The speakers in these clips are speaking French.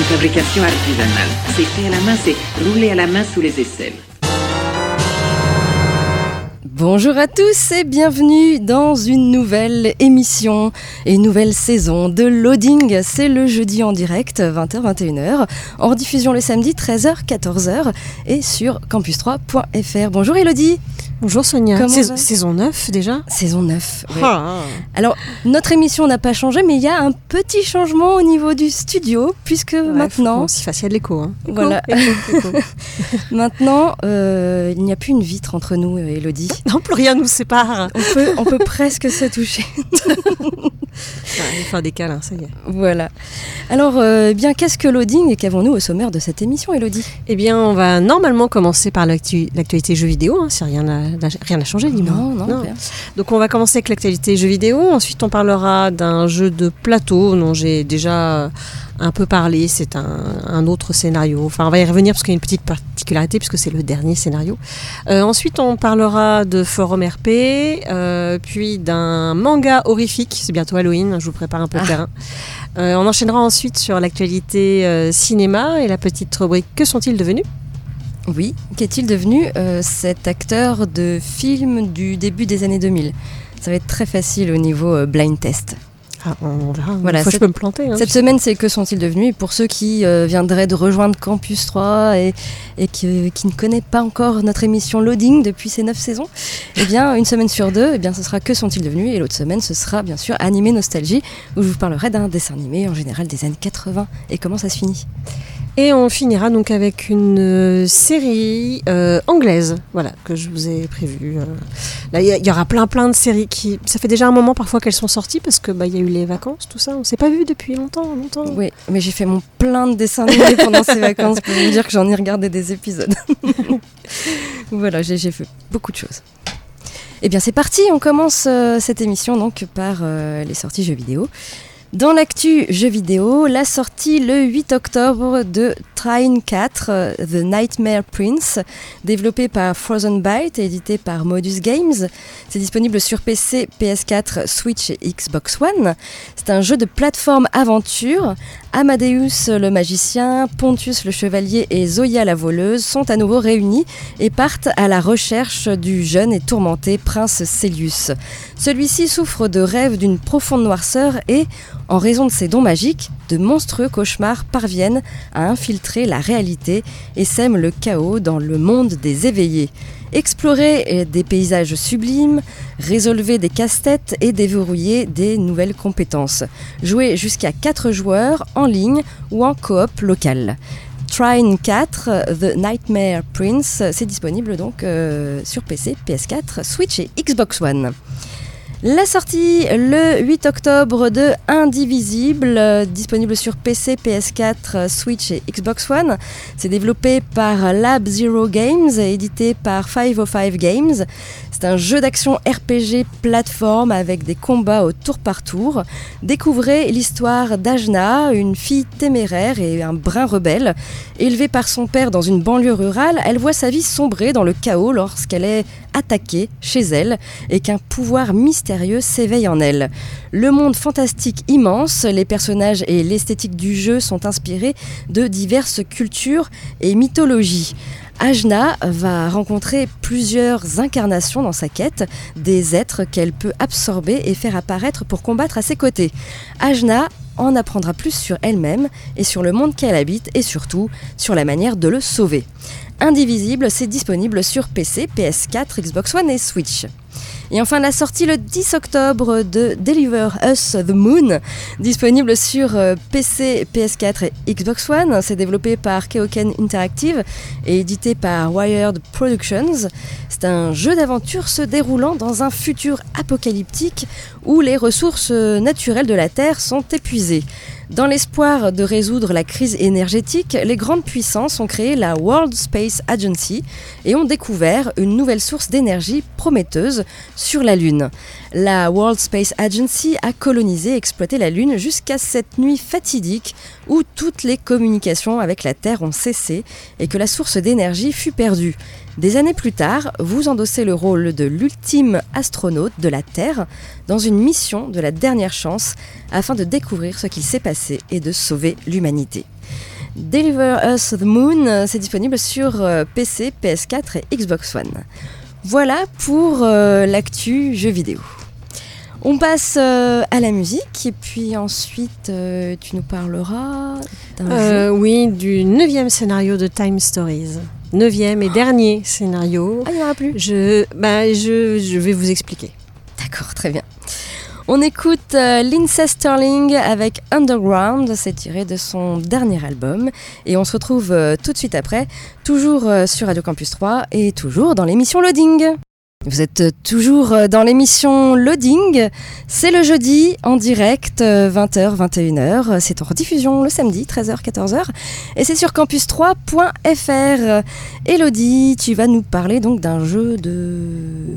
Une fabrication artisanale. C'est fait à la main, c'est roulé à la main sous les aisselles. Bonjour à tous et bienvenue dans une nouvelle émission et une nouvelle saison de Loading. C'est le jeudi en direct, 20h-21h, en rediffusion le samedi, 13h-14h et sur campus3.fr. Bonjour Elodie Bonjour Sonia. Sais- saison 9 déjà Saison 9. ouais. Ah. Alors, notre émission n'a pas changé, mais il y a un petit changement au niveau du studio, puisque Ouais, maintenant, Si facile de l'écho. Hein. Voilà. écho, écho. maintenant euh, il n'y a plus une vitre entre nous, euh, Elodie. non, plus rien nous sépare. On peut, on peut presque se toucher. Ouais, faut un décalin, ça y est. Voilà. Alors, euh, eh bien, qu'est-ce que Loading et qu'avons-nous au sommaire de cette émission, Elodie? Eh bien, on va normalement commencer par l'actu- l'actualité jeux vidéo, hein, si rien n'a rien changé, dis-moi. Non, non, rien. Donc on va commencer avec l'actualité jeux vidéo. Ensuite, on parlera d'un jeu de plateau dont j'ai déjà un peu parlé. C'est un, un autre scénario. Enfin, on va y revenir parce qu'il y a une petite particularité puisque c'est le dernier scénario. Euh, ensuite, on parlera de forum RP, euh, puis d'un manga horrifique. C'est bientôt Halloween. Je vous prépare un peu le Ah. terrain. Euh, on enchaînera ensuite sur l'actualité cinéma et la petite rubrique Que sont-ils devenus? Oui, qu'est-il devenu cet acteur de film du début des années 2000 Ça va être très facile au niveau blind test. Ah, On verra. Voilà, fois, je cette- peux me planter. hein. Cette semaine, c'est que sont-ils devenus Et pour ceux qui euh, viendraient de rejoindre Campus 3 et, et qui, qui ne connaissent pas encore notre émission Loading depuis ces neuf saisons, eh bien, une semaine sur deux, eh bien, ce sera que sont-ils devenus Et l'autre semaine, ce sera bien sûr Animé Nostalgie, où je vous parlerai d'un dessin animé en général des années 80 et comment ça se finit? Et on finira donc avec une euh, série euh, anglaise, voilà, que je vous ai prévue. euh. Là, il y, aura plein plein de séries qui... Ça fait déjà un moment parfois qu'elles sont sorties parce que bah, y a eu les vacances, tout ça. On s'est pas vu depuis longtemps, longtemps. Oui, mais j'ai fait mon plein de dessins animés pendant ces vacances pour vous dire que j'en ai regardé des épisodes. voilà, j'ai fait beaucoup de choses. Eh bien, c'est parti, on commence cette émission donc par les sorties jeux vidéo. Dans l'actu jeux vidéo, la sortie le 8 octobre de Trine 4, euh, The Nightmare Prince, développé par Frozen Byte et édité par Modus Games. C'est disponible sur PC, PS4, Switch et Xbox One. C'est un jeu de plateforme aventure. Amadeus le magicien, Pontius le chevalier et Zoya la voleuse sont à nouveau réunis et partent à la recherche du jeune et tourmenté prince Célius. Celui-ci souffre de rêves d'une profonde noirceur et, en raison de ses dons magiques, de monstrueux cauchemars parviennent à infiltrer la réalité et sèment le chaos dans le monde des éveillés. Explorez euh, des paysages sublimes, résolvez des casse-têtes et déverrouillez des nouvelles compétences. Jouez jusqu'à 4 joueurs en ligne ou en coop local. Trine 4, The Nightmare Prince, c'est disponible donc euh, sur PC, PS4, Switch et Xbox One. La sortie le 8 octobre de Indivisible, euh, disponible sur PC, PS4, euh, Switch et Xbox One. C'est développé par Lab Zero Games et édité par 505 Games. C'est un jeu d'action RPG plateforme avec des combats au tour par tour. Découvrez l'histoire d'Ajna, une fille téméraire et un brin rebelle. Élevée par son père dans une banlieue rurale, elle voit sa vie sombrer dans le chaos lorsqu'elle est attaquée chez elle et qu'un pouvoir mystérieux s'éveille en elle. Le monde fantastique immense, les personnages et l'esthétique du jeu sont inspirés de diverses cultures et mythologies. Ajna va rencontrer plusieurs incarnations dans sa quête, des êtres qu'elle peut absorber et faire apparaître pour combattre à ses côtés. Ajna en apprendra plus sur elle-même et sur le monde qu'elle habite et surtout sur la manière de le sauver. Indivisible, c'est disponible sur PC, PS4, Xbox One et Switch. Et enfin la sortie le 10 octobre de Deliver Us the Moon, disponible sur euh, PC, PS4 et Xbox One. C'est développé par Keoken Interactive et édité par Wired Productions. C'est un jeu d'aventure se déroulant dans un futur apocalyptique où les ressources naturelles de la Terre sont épuisées. Dans l'espoir de résoudre la crise énergétique, les grandes puissances ont créé la World Space Agency et ont découvert une nouvelle source d'énergie prometteuse sur la Lune. La World Space Agency a colonisé et exploité la Lune jusqu'à cette nuit fatidique où toutes les communications avec la Terre ont cessé et que la source d'énergie fut perdue. Des années plus tard, vous endossez le rôle de l'ultime astronaute de la Terre dans une mission de la dernière chance afin de découvrir ce qu'il s'est passé et de sauver l'humanité. Deliver Us the Moon, c'est disponible sur euh, PC, PS4 et Xbox One. Voilà pour euh, l'actu jeu vidéo. On passe euh, à la musique et puis ensuite euh, tu nous parleras d'un jeu. Oui, du neuvième scénario de Time Stories. Neuvième et dernier scénario. Ah, il n'y en aura plus. Je, bah, je, je vais vous expliquer. D'accord, très bien. On écoute euh, Sterling avec Underground, c'est tiré de son dernier album. Et on se retrouve euh, tout de suite après, toujours euh, sur Radio Campus 3 et toujours dans l'émission Loading. Vous êtes euh, toujours euh, dans l'émission Loading. C'est le jeudi en direct, euh, 20h, 21h. C'est en rediffusion le samedi, 13h, 14h. Et c'est sur campus3.fr. Elodie, tu vas nous parler donc d'un jeu de...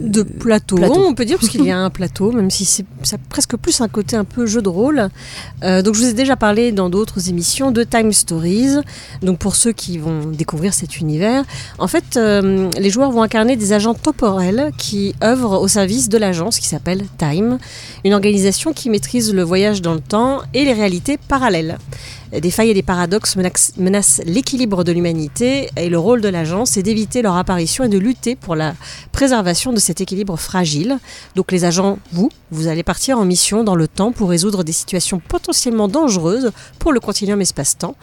De plateau, plateau. on peut dire, parce qu'il y a un plateau, même si c'est ça a presque plus un côté un peu jeu de rôle. Euh, donc je vous ai déjà parlé dans d'autres émissions de Time Stories. Donc pour ceux qui vont découvrir cet univers, en fait, euh, les joueurs vont incarner des agents temporels qui œuvrent au service de l'agence qui s'appelle Time, une organisation qui maîtrise le voyage dans le temps et les réalités parallèles. Des failles et des paradoxes menacent l'équilibre de l'humanité et le rôle de l'agence est d'éviter leur apparition et de lutter pour la préservation de cet équilibre fragile. Donc les agents, vous, vous allez partir en mission dans le temps pour résoudre des situations potentiellement dangereuses pour le continuum espace-temps.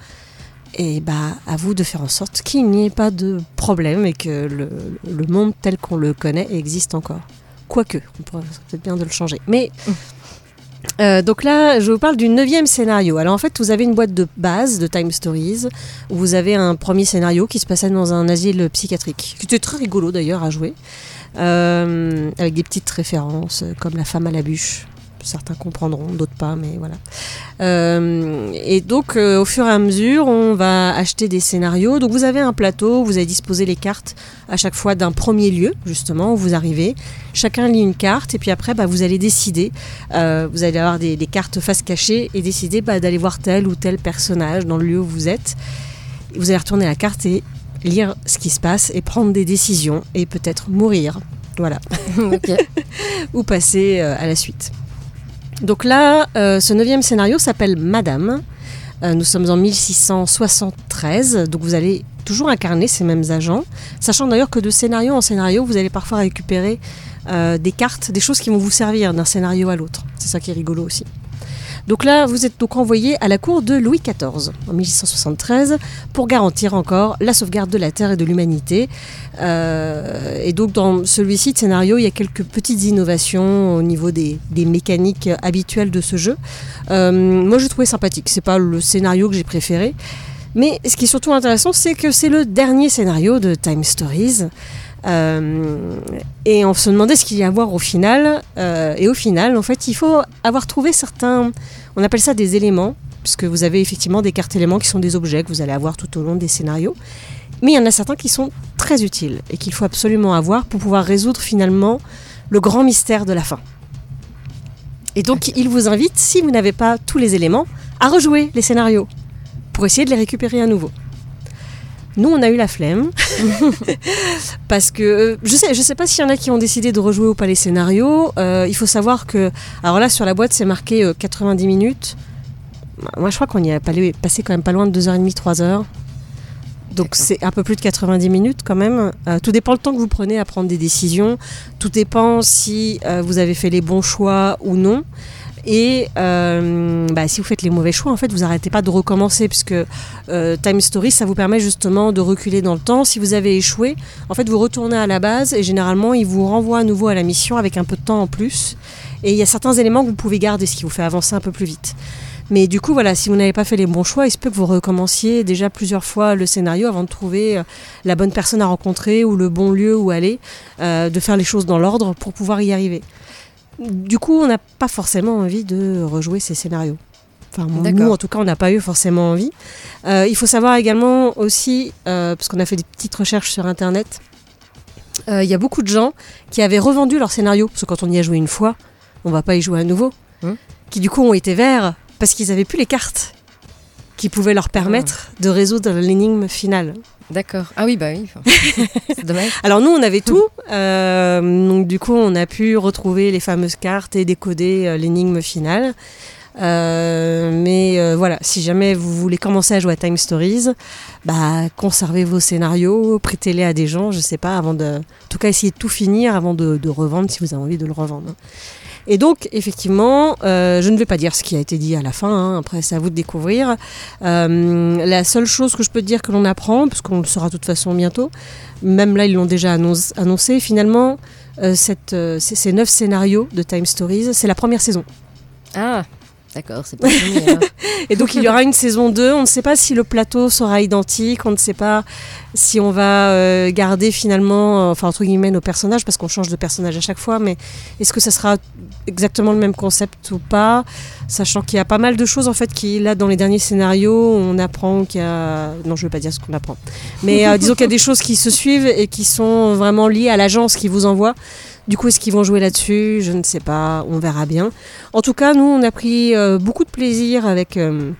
Et bah, à vous de faire en sorte qu'il n'y ait pas de problème et que le, le monde tel qu'on le connaît existe encore. Quoique, on pourrait peut-être bien de le changer. Mais euh, donc là, je vous parle du neuvième scénario. Alors en fait, vous avez une boîte de base de Time Stories où vous avez un premier scénario qui se passait dans un asile psychiatrique, qui était très rigolo d'ailleurs à jouer, euh, avec des petites références euh, comme la femme à la bûche. Certains comprendront, d'autres pas, mais voilà. Euh, et donc, euh, au fur et à mesure, on va acheter des scénarios. Donc, vous avez un plateau, vous avez disposé les cartes à chaque fois d'un premier lieu, justement, où vous arrivez. Chacun lit une carte, et puis après, bah, vous allez décider. euh, vous allez avoir des, des cartes face cachée et décider bah, d'aller voir tel ou tel personnage dans le lieu où vous êtes. Vous allez retourner la carte et lire ce qui se passe et prendre des décisions et peut-être mourir. Voilà ou passer à la suite. Donc là, euh, ce neuvième scénario s'appelle Madame. Euh, nous sommes en 1673, donc vous allez toujours incarner ces mêmes agents, sachant d'ailleurs que de scénario en scénario, vous allez parfois récupérer euh, des cartes, des choses qui vont vous servir d'un scénario à l'autre. C'est ça qui est rigolo aussi. Donc là, vous êtes donc envoyé à la cour de Louis XIV en 1673 pour garantir encore la sauvegarde de la Terre et de l'humanité. Euh, et donc dans celui-ci de scénario, il y a quelques petites innovations au niveau des, mécaniques habituelles de ce jeu. Euh, moi, je trouvais sympathique. C'est pas le scénario que j'ai préféré. Mais ce qui est surtout intéressant, c'est que c'est le dernier scénario de Time Stories. Euh, et on se demandait ce qu'il y a à voir au final. Et au final, en fait, il faut avoir trouvé certains, on appelle ça des éléments, puisque vous avez effectivement des cartes éléments qui sont des objets que vous allez avoir tout au long des scénarios. Mais il y en a certains qui sont très utiles et qu'il faut absolument avoir pour pouvoir résoudre finalement le grand mystère de la fin. Et donc, il vous invite, si vous n'avez pas tous les éléments, à rejouer les scénarios pour essayer de les récupérer à nouveau. Nous, on a eu la flemme parce que euh, je sais, je sais pas s'il y en a qui ont décidé de rejouer ou pas les scénarios. Euh, il faut savoir que, alors là, sur la boîte, c'est marqué euh, 90 minutes. Moi, je crois qu'on y a pas- passé quand même pas loin de 2h30, 3h. Donc c'est un peu plus de 90 minutes quand même. Euh, tout dépend le temps que vous prenez à prendre des décisions. Tout dépend si euh, vous avez fait les bons choix ou non. Et euh, bah, si vous faites les mauvais choix, en fait, vous n'arrêtez pas de recommencer, puisque euh, Time Story, ça vous permet justement de reculer dans le temps. Si vous avez échoué, en fait, vous retournez à la base et généralement, il vous renvoie à nouveau à la mission avec un peu de temps en plus. Et il y a certains éléments que vous pouvez garder, ce qui vous fait avancer un peu plus vite. Mais du coup, voilà, si vous n'avez pas fait les bons choix, il se peut que vous recommenciez déjà plusieurs fois le scénario avant de trouver euh, la bonne personne à rencontrer ou le bon lieu où aller, euh, de faire les choses dans l'ordre pour pouvoir y arriver. Du coup, on n'a pas forcément envie de rejouer ces scénarios. Enfin, nous, en tout cas, on n'a pas eu forcément envie. Euh, il faut savoir également aussi, euh, parce qu'on a fait des petites recherches sur Internet, euh, il y a beaucoup de gens qui avaient revendu leur scénario, parce que quand on y a joué une fois, on va pas y jouer à nouveau, Hmm. qui du coup ont été verts parce qu'ils avaient plus les cartes qui pouvaient leur permettre de résoudre l'énigme finale. D'accord. Ah oui, bah oui. c'est dommage. Alors nous, on avait tout, euh, donc du coup, on a pu retrouver les fameuses cartes et décoder euh, l'énigme finale. Euh, mais voilà, si jamais vous voulez commencer à jouer à Time Stories, bah, conservez vos scénarios, prêtez-les à des gens, je sais pas, avant de. En tout cas, essayez de tout finir avant de, de revendre si vous avez envie de le revendre. Et donc, effectivement, euh, je ne vais pas dire ce qui a été dit à la fin, hein, après c'est à vous de découvrir. Euh, la seule chose que je peux dire que l'on apprend, parce qu'on le saura de toute façon bientôt, même là ils l'ont déjà annoncé, finalement, euh, ces neuf scénarios de Time Stories, c'est la première saison. Ah, d'accord, c'est pas. Et donc il y aura une saison 2, on ne sait pas si le plateau sera identique, on ne sait pas si on va euh, garder finalement, euh, enfin entre guillemets, nos personnages, parce qu'on change de personnage à chaque fois, mais est-ce que ça sera exactement le même concept ou pas? Sachant qu'il y a pas mal de choses en fait qui, là, dans les derniers scénarios, on apprend qu'il y a... Non, je ne veux pas dire ce qu'on apprend. Mais euh, disons qu'il y a des choses qui se suivent et qui sont vraiment liées à l'agence qui vous envoie. Du coup, est-ce qu'ils vont jouer là-dessus? Je ne sais pas, on verra bien. En tout cas, nous, on a pris euh, beaucoup de plaisir avec euh,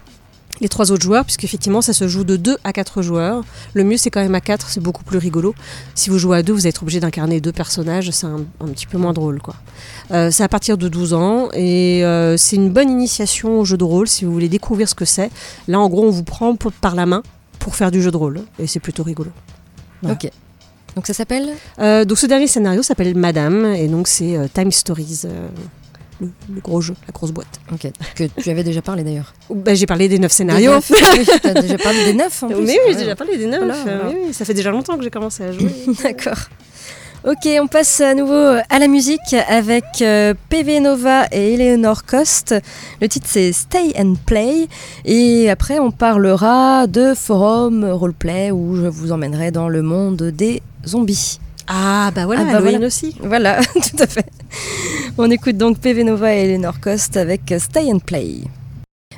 les trois autres joueurs, puisqu'effectivement, ça se joue de 2 à 4 joueurs. Le mieux, c'est quand même à 4, c'est beaucoup plus rigolo. Si vous jouez à 2, vous êtes obligé d'incarner deux personnages, c'est un, petit peu moins drôle. quoi. Euh, c'est à partir de 12 ans, et c'est une bonne initiation au jeu de rôle, si vous voulez découvrir ce que c'est. Là, en gros, on vous prend par la main pour faire du jeu de rôle, et c'est plutôt rigolo. Ok. Donc ça s'appelle Euh, donc ce dernier scénario s'appelle Madame, et donc c'est euh, Time Stories, euh, le, le gros jeu, la grosse boîte. Ok. Que tu avais déjà parlé d'ailleurs. Bah, j'ai parlé des neuf Des scénarios. neuf. Oui, T'as déjà parlé des neuf en plus. Mais oui, j'ai déjà parlé des neuf. Voilà, voilà. oui, oui, ça fait déjà longtemps que j'ai commencé à jouer. D'accord. Ok, on passe à nouveau à la musique avec euh, PV Nova et Eleanor Cost. Le titre c'est Stay and Play. Et après, on parlera de forum roleplay où je vous emmènerai dans le monde des zombies. ah bah voilà, Ah bah Halloween voilà. aussi. Voilà, tout à fait. On écoute donc PV Nova et Eleanor Cost avec Stay and Play.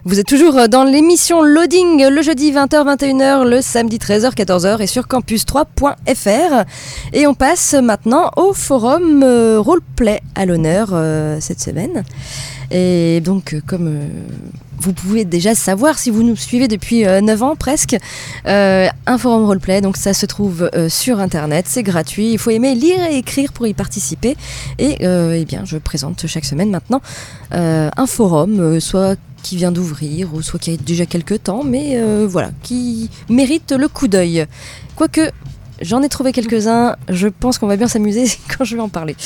Vous êtes toujours dans l'émission Loading le jeudi 20h-21h, le samedi 13h-14h et sur campus3.fr. Et on passe maintenant au forum euh, roleplay à l'honneur euh, cette semaine. Et donc, euh, comme euh, vous pouvez déjà savoir si vous nous suivez depuis euh, 9 ans presque, euh, un forum roleplay, donc ça se trouve euh, sur internet, c'est gratuit, il faut aimer lire et écrire pour y participer. Et euh, eh bien, je présente chaque semaine maintenant euh, un forum, euh, soit qui vient d'ouvrir, ou soit qui a déjà quelques temps, mais euh, voilà, qui mérite le coup d'œil. Quoique, j'en ai trouvé quelques-uns, je pense qu'on va bien s'amuser quand je vais en parler.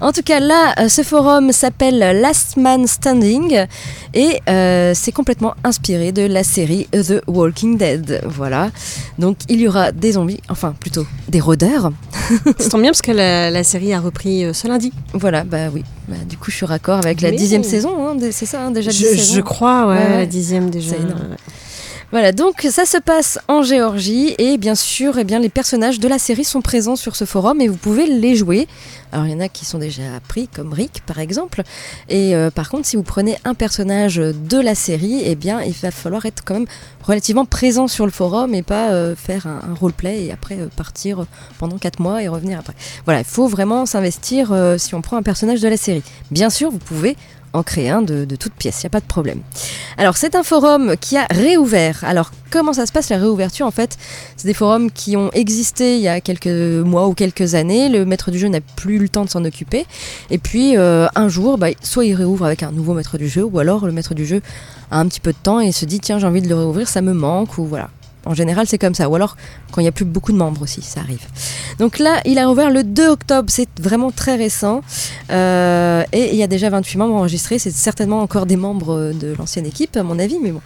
En tout cas, là, euh, ce forum s'appelle Last Man Standing et euh, c'est complètement inspiré de la série The Walking Dead. Voilà. Donc, il y aura des zombies, enfin plutôt des rôdeurs. Ça tombe bien parce que la, la série a repris euh, ce lundi. Voilà, bah oui. Bah, du coup, je suis raccord avec la dixième saison, hein, c'est ça, hein, déjà Je, crois, ouais, Ouais, ouais. la dixième déjà. C'est énorme. Voilà, donc ça se passe en Géorgie et bien sûr, eh les personnages de la série sont présents sur ce forum et vous pouvez les jouer. Alors il y en a qui sont déjà pris, comme Rick par exemple. Et euh, par contre, si vous prenez un personnage de la série, eh bien, il va falloir être quand même relativement présent sur le forum et pas euh, faire un, roleplay et après euh, partir pendant 4 mois et revenir après. Voilà, il faut vraiment s'investir si on prend un personnage de la série. Bien sûr, vous pouvez en créer un de, de toute pièce, il n'y a pas de problème. Alors c'est un forum qui a réouvert. Alors comment ça se passe la réouverture en fait? C'est des forums qui ont existé il y a quelques mois ou quelques années. Le maître du jeu n'a plus le temps de s'en occuper. Et puis euh, un jour, bah, soit il réouvre avec un nouveau maître du jeu, ou alors le maître du jeu a un petit peu de temps et se dit tiens j'ai envie de le réouvrir, ça me manque ou voilà. En général, c'est comme ça. Ou alors, quand il n'y a plus beaucoup de membres aussi, ça arrive. Donc là, il a rouvert le 2 octobre. C'est vraiment très récent. Euh, et il y a déjà 28 membres enregistrés. C'est certainement encore des membres de l'ancienne équipe, à mon avis. Mais bon.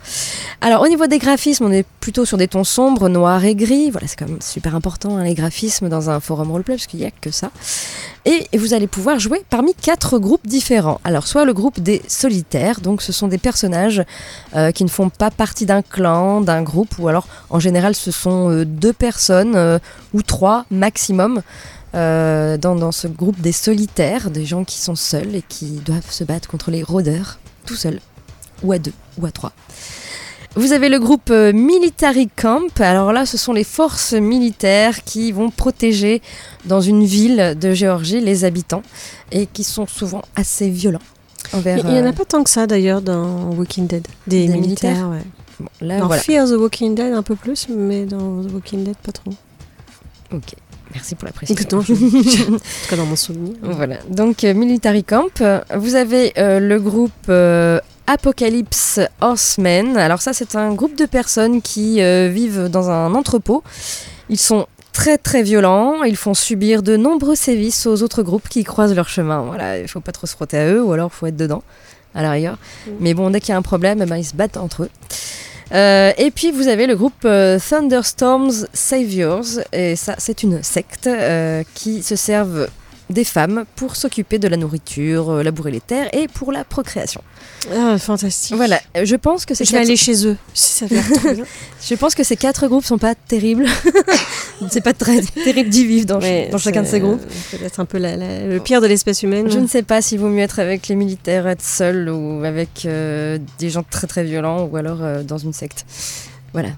Alors, au niveau des graphismes, on est plutôt sur des tons sombres, noirs et gris. Voilà, c'est quand même super important, hein, les graphismes dans un forum roleplay, parce qu'il n'y a que ça. Et vous allez pouvoir jouer parmi quatre groupes différents. Alors, soit le groupe des solitaires, donc ce sont des personnages euh, qui ne font pas partie d'un clan, d'un groupe, ou alors en général ce sont euh, deux personnes euh, ou trois maximum. dans, dans ce groupe des solitaires, des gens qui sont seuls et qui doivent se battre contre les rôdeurs, tout seuls, ou à deux, ou à trois. Vous avez le groupe euh, Military Camp. Alors là, ce sont les forces militaires qui vont protéger dans une ville de Géorgie les habitants et qui sont souvent assez violents. Envers, Il n'y en euh, a pas tant que ça d'ailleurs dans Walking Dead. Des, Des militaires, militaires ouais. bon, là, Dans voilà. Fear the Walking Dead un peu plus, mais dans The Walking Dead pas trop. Ok, merci pour la précision. En tout cas dans mon souvenir. Voilà, donc euh, Military Camp. Euh, Vous avez euh, le groupe euh, Apocalypse Horsemen. Alors ça, c'est un groupe de personnes qui euh, vivent dans un entrepôt. Ils sont très très violents, ils font subir de nombreux sévices aux autres groupes qui croisent leur chemin. Voilà, il faut pas trop se frotter à eux ou alors faut être dedans, à l'arrière. Mais bon, dès qu'il y a un problème, eh ben, ils se battent entre eux. Euh, et puis vous avez le groupe euh, Thunderstorms Saviors, et ça c'est une secte euh, qui se servent des femmes pour s'occuper de la nourriture, euh, labourer les terres et pour la procréation. Ah, fantastique. Voilà, euh, je pense que ces Je vais quatre, aller chez eux. Si ça trop bien. je pense que ces quatre groupes sont pas terribles. c'est pas très terrible d'y vivre dans, Ouais, dans chacun de c'est, ces groupes. euh, Peut-être un peu la- la- le pire de l'espèce humaine. Je ne sais pas s'il vaut mieux être avec les militaires, être seul ou avec euh, des gens très très violents ou alors euh, dans une secte. Voilà.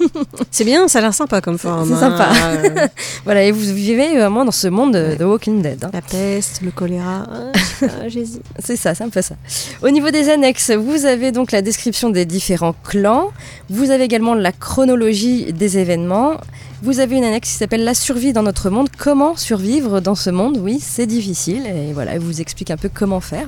C'est bien, ça a l'air sympa comme forme. C'est hein. sympa. Euh, Voilà, et vous vivez vraiment dans ce monde de. The Walking Dead. hein. La peste, le choléra. Ah, J'hésite. C'est ça, c'est un peu ça. Au niveau des annexes, vous avez donc la description des différents clans. Vous avez également la chronologie des événements. Vous avez une annexe qui s'appelle La survie dans notre monde. Comment survivre dans ce monde? Oui, c'est difficile. Et voilà, elle vous explique un peu comment faire.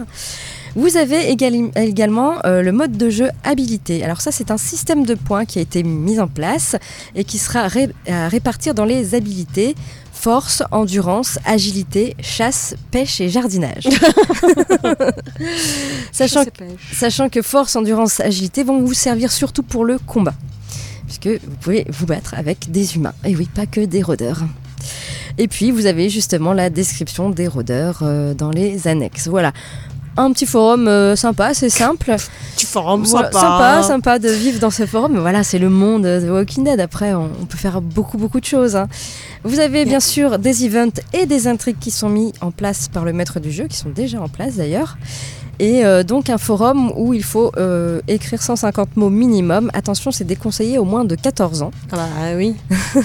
Vous avez également euh, le mode de jeu habilité. Alors ça, c'est un système de points qui a été mis en place et qui sera ré- à répartir dans les habilités force, endurance, agilité, chasse, pêche et jardinage. Sachant que force, endurance, agilité vont vous servir surtout pour le combat. Puisque vous pouvez vous battre avec des humains. Et oui, pas que des rôdeurs. Et puis vous avez justement la description des rôdeurs euh, dans les annexes. Voilà. Un petit forum euh, sympa, c'est simple. Tu forum Voilà, sympa. sympa, sympa de vivre dans ce forum. Mais voilà, c'est le monde de Walking Dead. Après, on, on peut faire beaucoup, beaucoup de choses. hein. Vous avez bien sûr des events et des intrigues qui sont mis en place par le maître du jeu, qui sont déjà en place d'ailleurs. Et euh, donc un forum où il faut euh, écrire 150 mots minimum. Attention, c'est déconseillé au moins de 14 ans. Ah bah oui.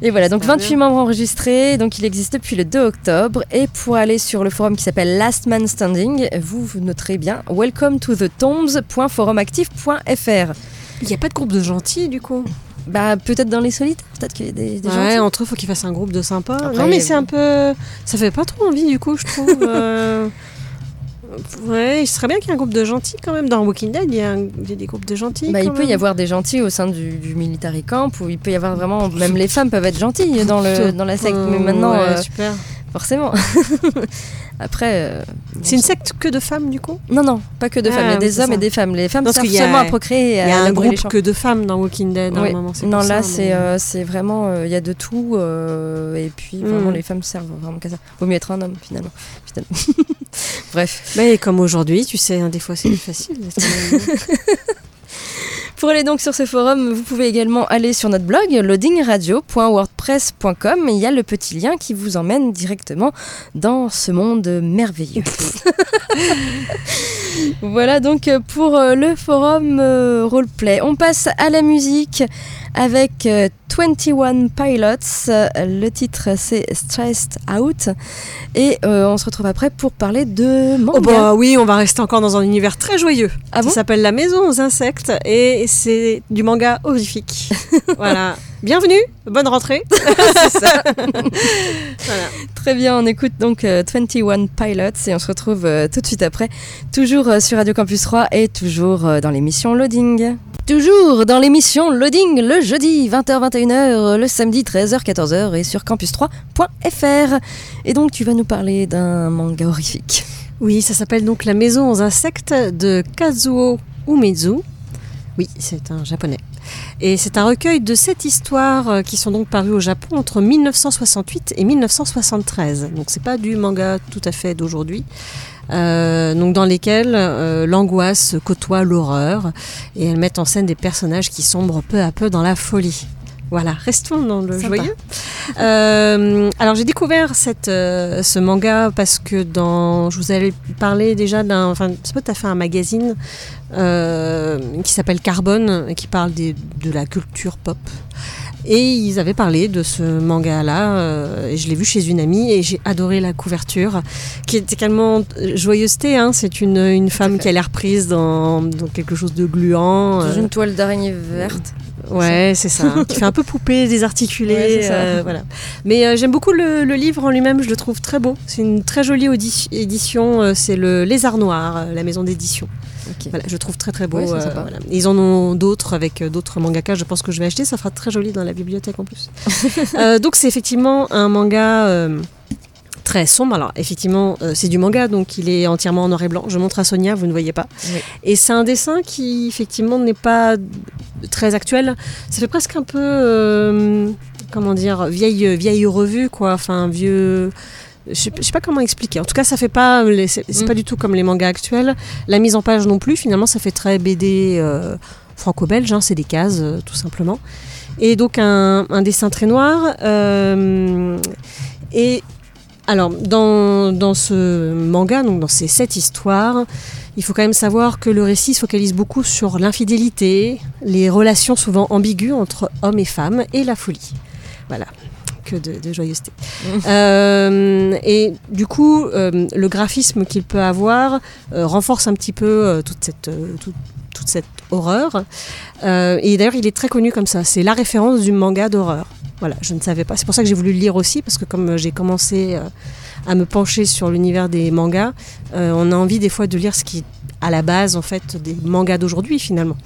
Et voilà, donc Super 28 membres enregistrés, donc il existe depuis le 2 octobre. Et pour aller sur le forum qui s'appelle Last Man Standing, vous, vous noterez bien welcome to the tombs.forumactif.fr. Il n'y a pas de groupe de gentils du coup? Bah peut-être dans les solitaires, peut-être qu'il y a des, des ouais, entre eux, faut qu'ils fassent un groupe de sympas. Après, non, mais c'est un peu. Ça fait pas trop envie du coup, je trouve. euh, Ouais, il serait bien qu'il y ait un groupe de gentils quand même. Dans Walking Dead, il y a, un- il y a des groupes de gentils. Bah, il peut y avoir des gentils au sein du, du military camp, ou il peut y avoir vraiment, même les femmes peuvent être gentilles dans, le, dans la secte, mais maintenant, ouais, euh, super. Forcément. Après, euh, C'est une secte que de femmes du coup? Non, non, pas que de Ah, femmes, il y a des hommes ça. et des femmes. Les femmes servent seulement à procréer Il y a un groupe que de femmes dans Walking Dead à un moment. Non, là, c'est mais- euh, vraiment, euh, il y a de tout, et puis vraiment, Mm. les femmes servent vraiment qu'à ça. Vaut mieux être un homme, finalement. finalement. Bref. Mais comme aujourd'hui, tu sais, hein, des fois c'est facile. Pour aller donc sur ce forum, vous pouvez également aller sur notre blog loadingradio.wordpress.com et il y a le petit lien qui vous emmène directement dans ce monde merveilleux. voilà donc pour euh, le forum euh, roleplay. On passe à la musique avec euh, 21 Pilots. Euh, Le titre c'est Stressed Out et euh, on se retrouve après pour parler de manga. Oh bah oui, on va rester encore dans un univers très joyeux. Ah bon? Ça s'appelle La Maison aux insectes et c'est du manga horrifique. voilà. Bienvenue, bonne rentrée. C'est ça. Voilà. Très bien, on écoute donc euh, 21 Pilots et on se retrouve euh, tout de suite après, toujours euh, sur Radio Campus 3 et toujours euh, dans l'émission Loading. Toujours dans l'émission Loading le jeudi 20h-21h, le samedi 13h-14h et sur campus3.fr. Et donc tu vas nous parler d'un manga horrifique. Oui, ça s'appelle donc La maison aux insectes de Kazuo Umezu. Oui, c'est un japonais. Et c'est un recueil de sept histoires euh, qui sont donc parues au Japon entre 1968 et 1973. Donc c'est pas du manga tout à fait d'aujourd'hui. Euh, donc dans lesquels euh, l'angoisse côtoie l'horreur et elles mettent en scène des personnages qui sombrent peu à peu dans la folie. Voilà, restons dans le Sympa. joyeux. Euh, alors j'ai découvert cette, euh, ce manga parce que dans, je vous avais parlé déjà d'un, enfin c'est pas tout à fait un magazine euh, qui s'appelle Carbone et qui parle des- de la culture pop. Et ils avaient parlé de ce manga-là, euh, et je l'ai vu chez une amie, et j'ai adoré la couverture, qui est également euh, joyeuseté. Hein, c'est une, une femme qui a l'air prise dans, dans quelque chose de gluant. Dans euh, une toile d'araignée verte. Ouais, c'est ça. qui fait un peu poupée désarticulée. Ouais, euh, voilà. Mais euh, j'aime beaucoup le, le livre en lui-même, je le trouve très beau. C'est une très jolie édition. euh, c'est le Lézard Noir, la maison d'édition. Voilà, je trouve très très beau. Ouais, euh, voilà. Ils en ont d'autres avec euh, d'autres mangakas. Je pense que je vais acheter. Ça fera très joli dans la bibliothèque en plus. Euh, donc c'est effectivement un manga. euh, Très sombre. Alors, effectivement, euh, c'est du manga, donc il est entièrement en noir et blanc. Je montre à Sonia, vous ne voyez pas. Oui. Et c'est un dessin qui, effectivement, n'est pas très actuel. Ça fait presque un peu, euh, comment dire, vieille, vieille revue, quoi. Enfin, vieux. Je je sais pas comment expliquer. En tout cas, ça fait pas. les- C'est Mm. pas du tout comme les mangas actuels. La mise en page non plus. Finalement, ça fait très BD euh, franco-belge. hein, c'est des cases, euh, tout simplement. Et donc un, un dessin très noir. euh, et alors, dans, dans ce manga, donc dans ces sept histoires, il faut quand même savoir que le récit se focalise beaucoup sur l'infidélité, les relations souvent ambiguës entre hommes et femmes et la folie. Voilà, que de, joyeuseté. Euh, et du coup, euh, le graphisme qu'il peut avoir euh, renforce un petit peu toute cette, tout- toute cette horreur. Et d'ailleurs, il est très connu comme ça. C'est la référence du manga d'horreur. Voilà, je ne savais pas. C'est pour ça que j'ai voulu le lire aussi, parce que comme j'ai commencé à me pencher sur l'univers des mangas, on a envie des fois de lire ce qui est à la base en fait des mangas d'aujourd'hui finalement.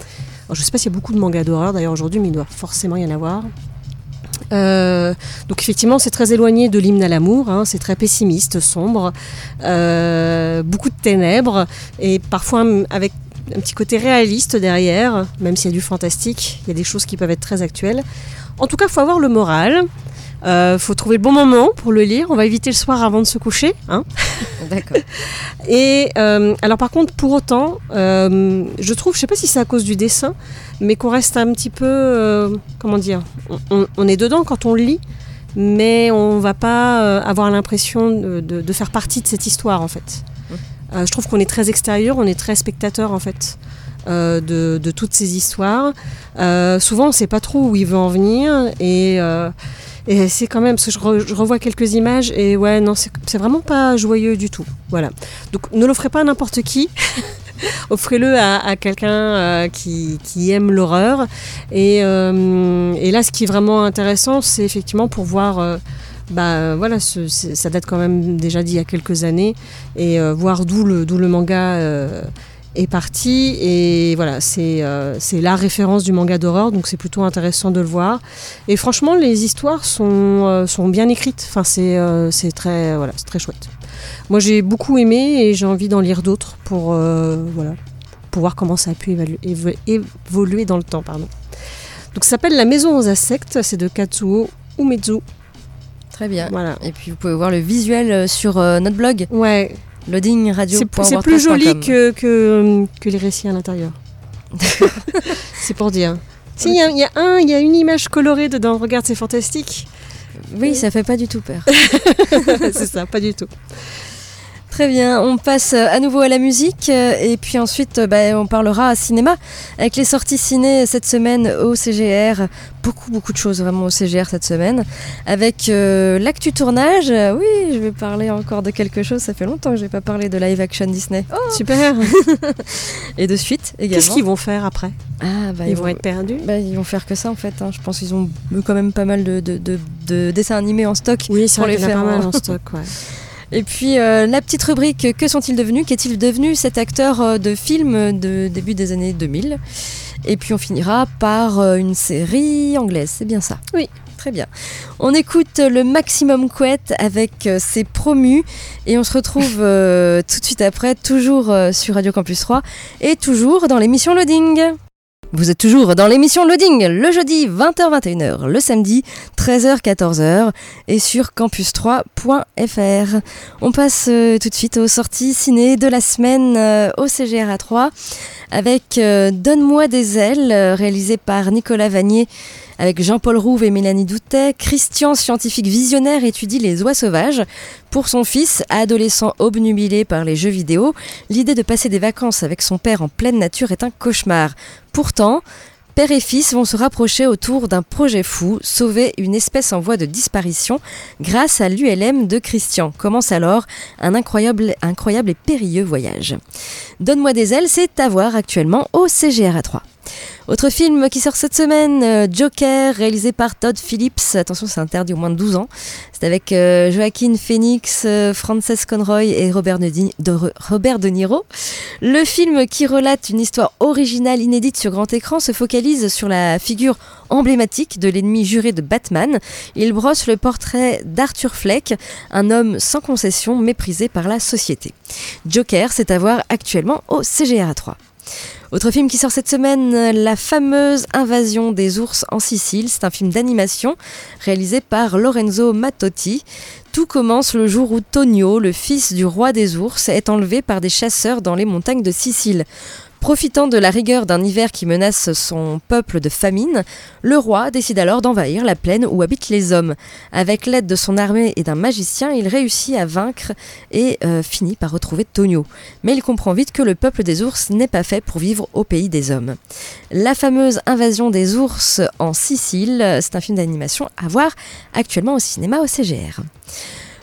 Je ne sais pas s'il y a beaucoup de mangas d'horreur d'ailleurs aujourd'hui, mais il doit forcément y en avoir. Euh, donc effectivement, c'est très éloigné de l'hymne à l'amour, hein, c'est très pessimiste, sombre, euh, beaucoup de ténèbres et parfois avec un petit côté réaliste derrière, même s'il y a du fantastique, il y a des choses qui peuvent être très actuelles. En tout cas, il faut avoir le moral. Il faut trouver le bon moment pour le lire. On va éviter le soir avant de se coucher. Hein. D'accord. Et euh, alors par contre, pour autant, euh, je trouve, je sais pas si c'est à cause du dessin, mais qu'on reste un petit peu, euh, comment dire, on, est dedans quand on lit, mais on va pas euh, avoir l'impression de, de- de faire partie de cette histoire en fait. Euh, je trouve qu'on est très extérieur, on est très spectateur en fait. euh, de, de toutes ces histoires. Euh, souvent, on ne sait pas trop où il veut en venir et, euh, et c'est quand même, parce que je, re- je revois quelques images et ouais, non, c'est vraiment pas joyeux du tout. Voilà. Donc ne l'offrez pas à n'importe qui. Offrez-le à, quelqu'un euh, qui, qui aime l'horreur. Et, euh, et là, ce qui est vraiment intéressant, c'est effectivement pour voir. euh, bah voilà, ça date quand même déjà d'il y a quelques années et voir d'où le, le manga est parti. Et voilà, c'est euh, c'est la référence du manga d'horreur, donc c'est plutôt intéressant de le voir. Et franchement, les histoires sont, euh, sont bien écrites. Enfin, c'est euh, c'est très, voilà, c'est très chouette. Moi, j'ai beaucoup aimé et j'ai envie d'en lire d'autres pour, euh, voilà, pour voir comment ça a pu évoluer dans le temps. Pardon. Donc, ça s'appelle La Maison aux insectes. C'est de Katsuo Umezu. Très bien. Voilà. Et puis vous pouvez voir le visuel euh, sur euh, notre blog Ouais, loadingradio. c'est c'est plus joli que, que, que les récits à l'intérieur. c'est pour dire. Si, il y, y a un, il y a une image colorée dedans. Regarde, c'est fantastique. Oui, ça fait pas du tout peur. c'est ça, pas du tout. Très bien, on passe à nouveau à la musique euh, et puis ensuite euh, bah, on parlera cinéma avec les sorties ciné cette semaine au CGR. Beaucoup beaucoup de choses vraiment au CGR cette semaine. Avec euh, l'actu tournage, oui je vais parler encore de quelque chose, ça fait longtemps que j'ai pas parlé de live action Disney. Oh Super. et de suite également. Qu'est-ce qu'ils vont faire après? Ah, bah, Ils vont être perdus? bah, ils vont faire que ça en fait. hein. Je pense qu'ils ont quand même pas mal de, de- de- de dessins animés en stock. Oui, Pour les en faire pas mal en- en stock. Ouais. Et puis euh, la petite rubrique Que sont-ils devenus? Qu'est-il devenu cet acteur euh, de film de début des années 2000 Et puis on finira par euh, une série anglaise, c'est bien ça? Oui. Très bien. On écoute le Maximum Couette avec ses promus et on se retrouve euh, tout de suite après, toujours sur Radio Campus 3 et toujours dans l'émission Loading. Vous êtes toujours dans l'émission Loading, le jeudi 20h-21h, le samedi 13h-14h et sur campus3.fr. On passe euh, tout de suite aux sorties ciné de la semaine euh, au CGRA 3 avec euh, Donne-moi des ailes, réalisé par Nicolas Vanier avec Jean-Paul Rouve et Mélanie Doutet. Christian, scientifique visionnaire, étudie les oies sauvages. Pour son fils, adolescent obnubilé par les jeux vidéo, l'idée de passer des vacances avec son père en pleine nature est un cauchemar. Pourtant, Père et fils vont se rapprocher autour d'un projet fou, sauver une espèce en voie de disparition grâce à l'ULM de Christian. Commence alors un incroyable, incroyable et périlleux voyage. Donne-moi des ailes, c'est à voir actuellement au CGRA 3. Autre film qui sort cette semaine, euh, Joker, réalisé par Todd Phillips. Attention, c'est interdit au moins de 12 ans. C'est avec euh, Joaquin Phoenix, euh, Frances Conroy et Robert de, Niro. Le film qui relate une histoire originale inédite sur grand écran se focalise sur la figure emblématique de l'ennemi juré de Batman. Il brosse le portrait d'Arthur Fleck, un homme sans concession méprisé par la société. Joker, c'est à voir actuellement au CGRA 3. Autre film qui sort cette semaine, La fameuse invasion des ours en Sicile. C'est un film d'animation réalisé par Lorenzo Mattotti. Tout commence le jour où Tonio, le fils du roi des ours, est enlevé par des chasseurs dans les montagnes de Sicile. Profitant de la rigueur d'un hiver qui menace son peuple de famine, le roi décide alors d'envahir la plaine où habitent les hommes. Avec l'aide de son armée et d'un magicien, il réussit à vaincre et euh, finit par retrouver Tonio. Mais il comprend vite que le peuple des ours n'est pas fait pour vivre au pays des hommes. La fameuse invasion des ours en Sicile, c'est un film d'animation à voir actuellement au cinéma au CGR.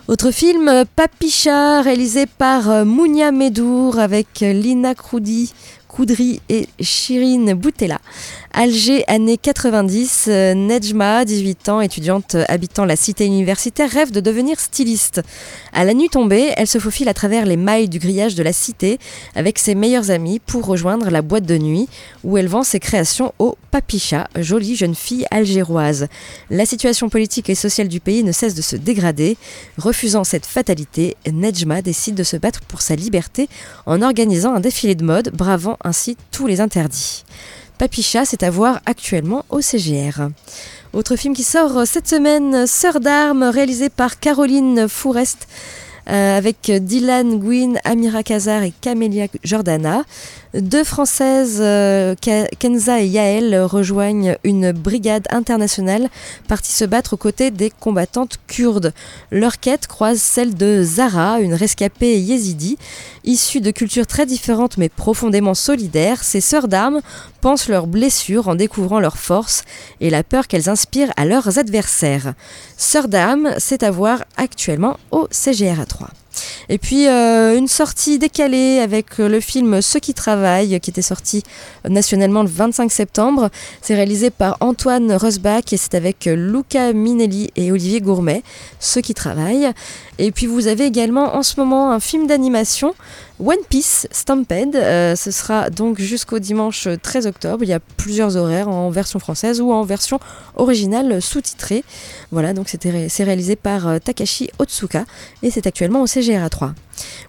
Autre film, Papicha, réalisé par euh, Mounia Medour avec euh, Lina Croudi, Koudri et Shirin Boutella. Alger, années 90, euh, Nejma, 18 ans, étudiante euh, habitant la cité universitaire, rêve de devenir styliste. À la nuit tombée, elle se faufile à travers les mailles du grillage de la cité avec ses meilleurs amis pour rejoindre la boîte de nuit où elle vend ses créations au Papicha, jolie jeune fille algéroise. La situation politique et sociale du pays ne cesse de se dégrader. Refusant cette fatalité, Nejma décide de se battre pour sa liberté en organisant un défilé de mode, bravant ainsi tous les interdits. Papicha, c'est à voir actuellement au CGR. Autre film qui sort cette semaine, Sœur d'armes, réalisé par Caroline Fourest, euh, avec Dylan Gwyn, Amira Kazar et Camélia Jordana. Deux Françaises, euh, Kenza et Yael, rejoignent une brigade internationale partie se battre aux côtés des combattantes kurdes. Leur quête croise celle de Zara, une rescapée yézidi. Issue de cultures très différentes mais profondément solidaires, ces sœurs d'armes pensent leurs blessures en découvrant leurs forces et la peur qu'elles inspirent à leurs adversaires. Sœurs d'armes, c'est à voir actuellement au CGRA 3. Et puis euh, une sortie décalée avec euh, le film Ceux qui travaillent, qui était sorti euh, nationalement le 25 septembre. C'est réalisé par Antoine Rosbach et c'est avec Luca Minelli et Olivier Gourmet, Ceux qui travaillent. Et puis vous avez également en ce moment un film d'animation, One Piece Stampede. Euh, ce sera donc jusqu'au dimanche 13 octobre. Il y a plusieurs horaires en version française ou en version originale sous-titrée. Voilà, donc c'est réalisé par euh, Takashi Otsuka et c'est actuellement au CGRA 3.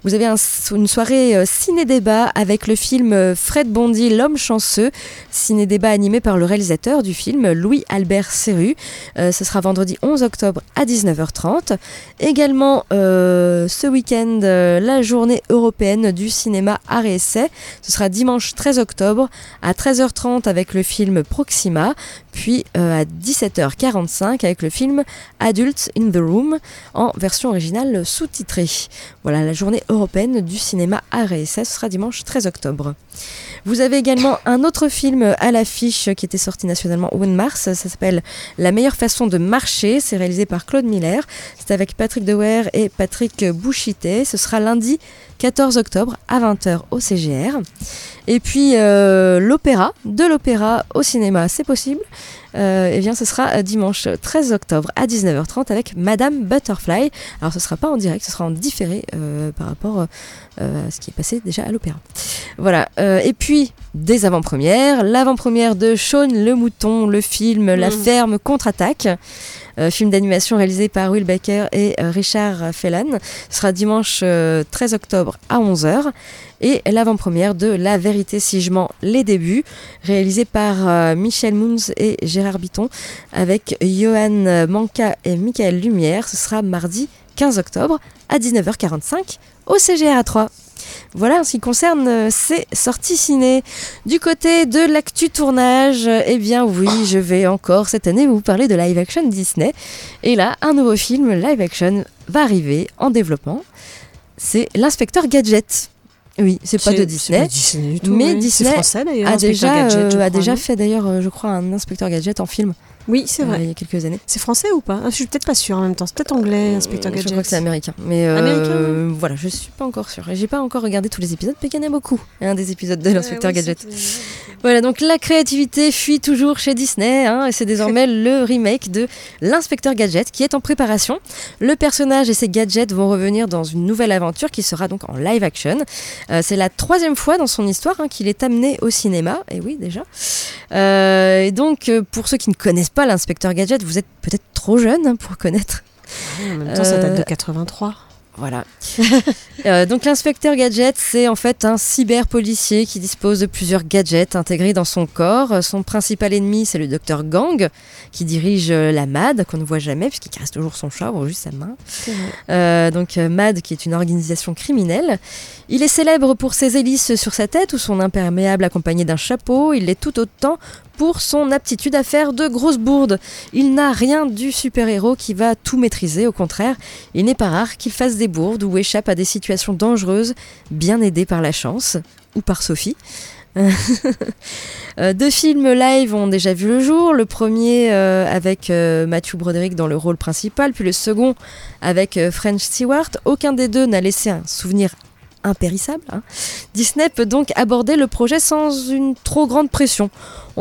Vous avez un- une soirée euh, ciné-débat avec le film euh, Fred Bondy, L'homme chanceux, ciné-débat animé par le réalisateur du film, Louis-Albert Serru. Euh, ce sera vendredi 11 octobre à 19h30. Également ce week-end, la journée européenne du cinéma essai. Ce sera dimanche 13 octobre à 13h30 avec le film Proxima, puis à 17h45 avec le film Adults in the Room en version originale sous-titrée. Journée européenne du cinéma et essai, ce sera dimanche 13 octobre. Vous avez également un autre film à l'affiche qui était sorti nationalement au mois mars. Ça s'appelle La meilleure façon de marcher. C'est réalisé par Claude Miller. C'est avec Patrick Dewer et Patrick Bouchité. Ce sera lundi 14 octobre à 20h au CGR. Et puis euh, l'opéra, de l'opéra au cinéma, c'est possible. Euh, eh bien, ce sera euh, dimanche 13 octobre à 19h30 avec Madame Butterfly. Alors, ce sera pas en direct, ce sera en différé euh, par rapport euh, à ce qui est passé déjà à l'opéra. Voilà. Et puis, des avant-premières. L'avant-première de Shaun le Mouton, le film La Mhm. ferme contre-attaque. Euh, film d'animation réalisé par Will Baker et euh, Richard Fellan. Ce sera dimanche euh, 13 octobre à 11h. Et l'avant-première de La vérité si je mens les débuts, réalisé par euh, Michel Moons et Gérard Bitton, avec Johan Manca et Michael Lumière. Ce sera mardi 15 octobre à 19h45 au CGR à 3. Voilà en ce qui concerne euh, ces sorties ciné. Du côté de l'actu tournage, eh bien oui, je vais encore cette année vous parler de live action Disney. Et là, un nouveau film live action va arriver en développement. C'est l'inspecteur Gadget. Oui, c'est pas de Disney. c'est pas Disney du tout, mais. Disney français a déjà, Gadget, euh, a déjà fait d'ailleurs, euh, je crois, un inspecteur gadget en film Oui, c'est euh, vrai. il y a quelques années. C'est français ou pas? Ah, Je suis peut-être pas sûre en même temps. C'est peut-être anglais, Inspecteur Je Gadget. crois que c'est américain. Mais euh, Américain, voilà, je suis pas encore sûre. Et J'ai pas encore regardé tous les épisodes, mais il y en a beaucoup. Un des épisodes de l'inspecteur Gadget. Voilà, donc la créativité fuit toujours chez Disney, hein, et c'est désormais le remake de l'inspecteur Gadget qui est en préparation. Le personnage et ses gadgets vont revenir dans une nouvelle aventure qui sera donc en live action. Euh, c'est la troisième fois dans son histoire hein, qu'il est amené au cinéma, et oui déjà. Euh, et donc, euh, pour ceux qui ne connaissent pas l'inspecteur Gadget, vous êtes peut-être trop jeune hein, pour connaître. En même temps, ça date de Euh, 83. Voilà. Euh, donc l'inspecteur gadget, c'est en fait un cyber-policier qui dispose de plusieurs gadgets intégrés dans son corps. Euh, Son principal ennemi, c'est le docteur Gang, qui dirige euh, la MAD, qu'on ne voit jamais, puisqu'il caresse toujours son chat, ou juste sa main. Euh, donc MAD, qui est une organisation criminelle. Il est célèbre pour ses hélices sur sa tête ou son imperméable accompagné d'un chapeau. Il l'est tout autant pour son aptitude à faire de grosses bourdes. Il n'a rien du super-héros qui va tout maîtriser, au contraire, il n'est pas rare qu'il fasse des bourdes ou échappe à des situations dangereuses, bien aidé par la chance, ou par Sophie. Euh, Deux films live ont déjà vu le jour. Le premier euh, avec euh, Matthew Broderick dans le rôle principal, puis le second avec French Stewart. Aucun des deux n'a laissé un souvenir impérissable. hein. Disney peut donc aborder le projet sans une trop grande pression.